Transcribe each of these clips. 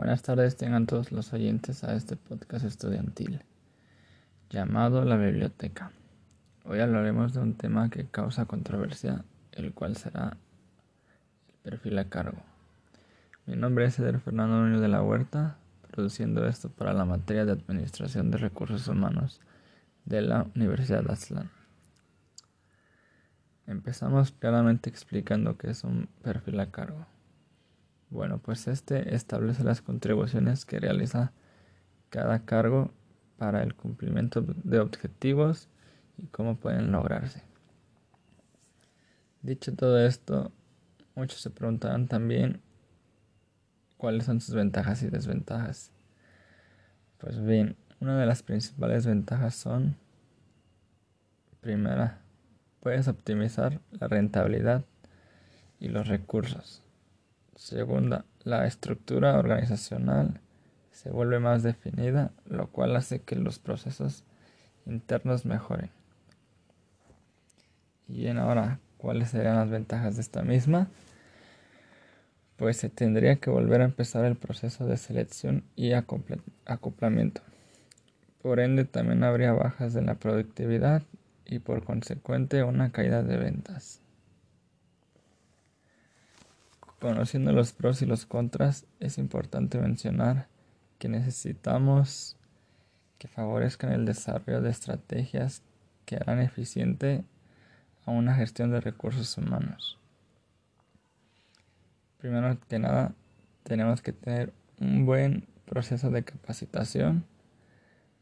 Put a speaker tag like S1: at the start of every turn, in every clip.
S1: Buenas tardes tengan todos los oyentes a este podcast estudiantil llamado La Biblioteca. Hoy hablaremos de un tema que causa controversia, el cual será el perfil a cargo. Mi nombre es Eder Fernando Núñez de la Huerta, produciendo esto para la materia de Administración de Recursos Humanos de la Universidad de Aztlán. Empezamos claramente explicando qué es un perfil a cargo. Bueno, pues este establece las contribuciones que realiza cada cargo para el cumplimiento de objetivos y cómo pueden lograrse. Dicho todo esto, muchos se preguntarán también cuáles son sus ventajas y desventajas. Pues bien, una de las principales ventajas son, primera, puedes optimizar la rentabilidad y los recursos. Segunda, la estructura organizacional se vuelve más definida, lo cual hace que los procesos internos mejoren. Y bien, ahora, ¿cuáles serían las ventajas de esta misma? Pues se tendría que volver a empezar el proceso de selección y acoplamiento. Por ende, también habría bajas de la productividad y por consecuente una caída de ventas. Conociendo los pros y los contras, es importante mencionar que necesitamos que favorezcan el desarrollo de estrategias que harán eficiente a una gestión de recursos humanos. Primero que nada, tenemos que tener un buen proceso de capacitación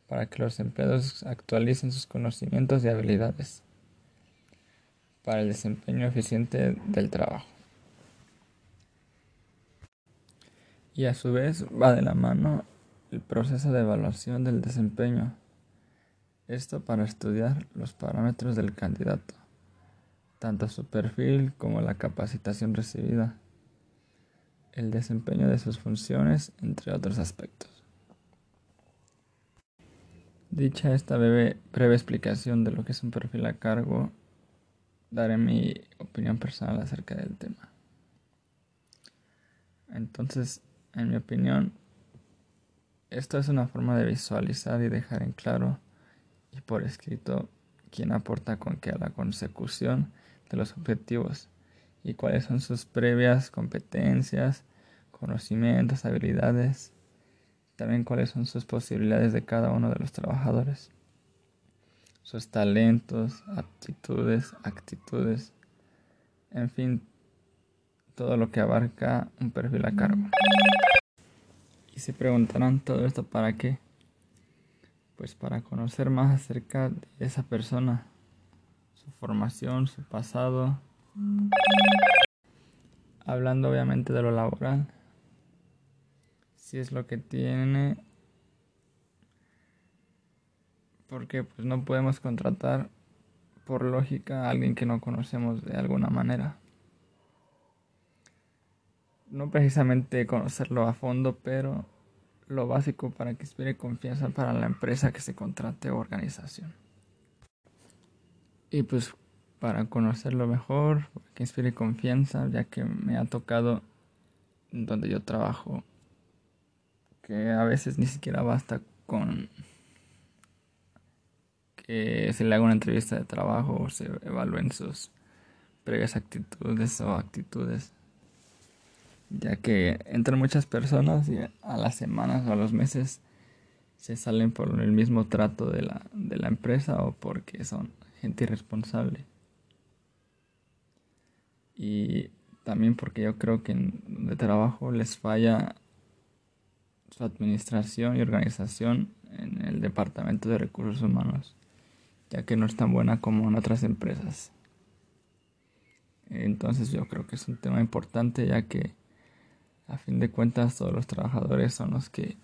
S1: para que los empleados actualicen sus conocimientos y habilidades para el desempeño eficiente del trabajo. Y a su vez va de la mano el proceso de evaluación del desempeño. Esto para estudiar los parámetros del candidato, tanto su perfil como la capacitación recibida, el desempeño de sus funciones, entre otros aspectos. Dicha esta breve, explicación de lo que es un perfil a cargo, daré mi opinión personal acerca del tema. Entonces, en mi opinión, esto es una forma de visualizar y dejar en claro y por escrito quién aporta con qué a la consecución de los objetivos y cuáles son sus previas competencias, conocimientos, habilidades, también cuáles son sus posibilidades de cada uno de los trabajadores, sus talentos, aptitudes, actitudes, en fin, todo lo que abarca un perfil a cargo. Y se preguntarán todo esto para qué. Pues para conocer más acerca de esa persona, su formación, su pasado. Hablando obviamente de lo laboral. Si es lo que tiene. Porque pues no podemos contratar por lógica a alguien que no conocemos de alguna manera no precisamente conocerlo a fondo, pero lo básico para que inspire confianza para la empresa que se contrate o organización. Y pues para conocerlo mejor, que inspire confianza, ya que me ha tocado donde yo trabajo, que a veces ni siquiera basta con que se le haga una entrevista de trabajo o se evalúen sus previas actitudes o actitudes ya que entran muchas personas y a las semanas o a los meses se salen por el mismo trato de la, de la empresa o porque son gente irresponsable. Y también porque yo creo que en donde trabajo les falla su administración y organización en el departamento de recursos humanos, ya que no es tan buena como en otras empresas. Entonces yo creo que es un tema importante ya que a fin de cuentas todos los trabajadores son los que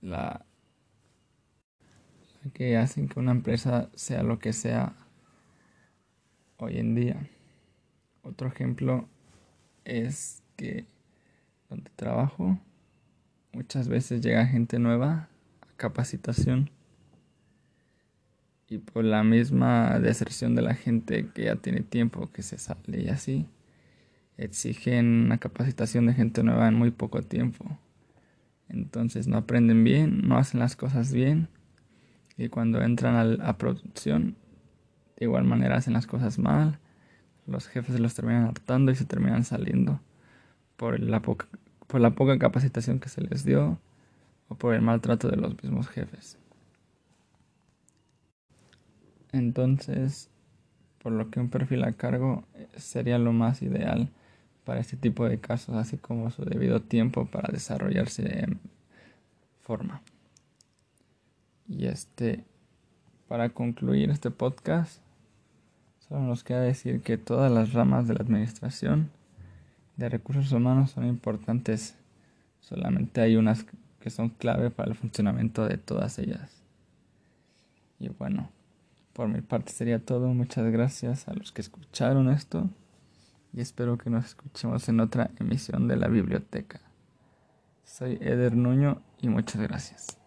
S1: la, que hacen que una empresa sea lo que sea hoy en día. Otro ejemplo es que donde trabajo muchas veces llega gente nueva a capacitación y por la misma deserción de la gente que ya tiene tiempo que se sale y así exigen una capacitación de gente nueva en muy poco tiempo. Entonces no aprenden bien, no hacen las cosas bien y cuando entran a, producción de igual manera hacen las cosas mal. Los jefes los terminan hartando y se terminan saliendo por la poca, por la poca capacitación que se les dio o por el maltrato de los mismos jefes. Entonces, por lo que un perfil a cargo eh, sería lo más ideal para este tipo de casos, así como su debido tiempo para desarrollarse en forma. Y este, para concluir este podcast, solo nos queda decir que todas las ramas de la administración de recursos humanos son importantes, solamente hay unas que son clave para el funcionamiento de todas ellas. Y bueno, por mi parte sería todo. Muchas gracias a los que escucharon esto y espero que nos escuchemos en otra emisión de la biblioteca. Soy Eder Nuño y muchas gracias.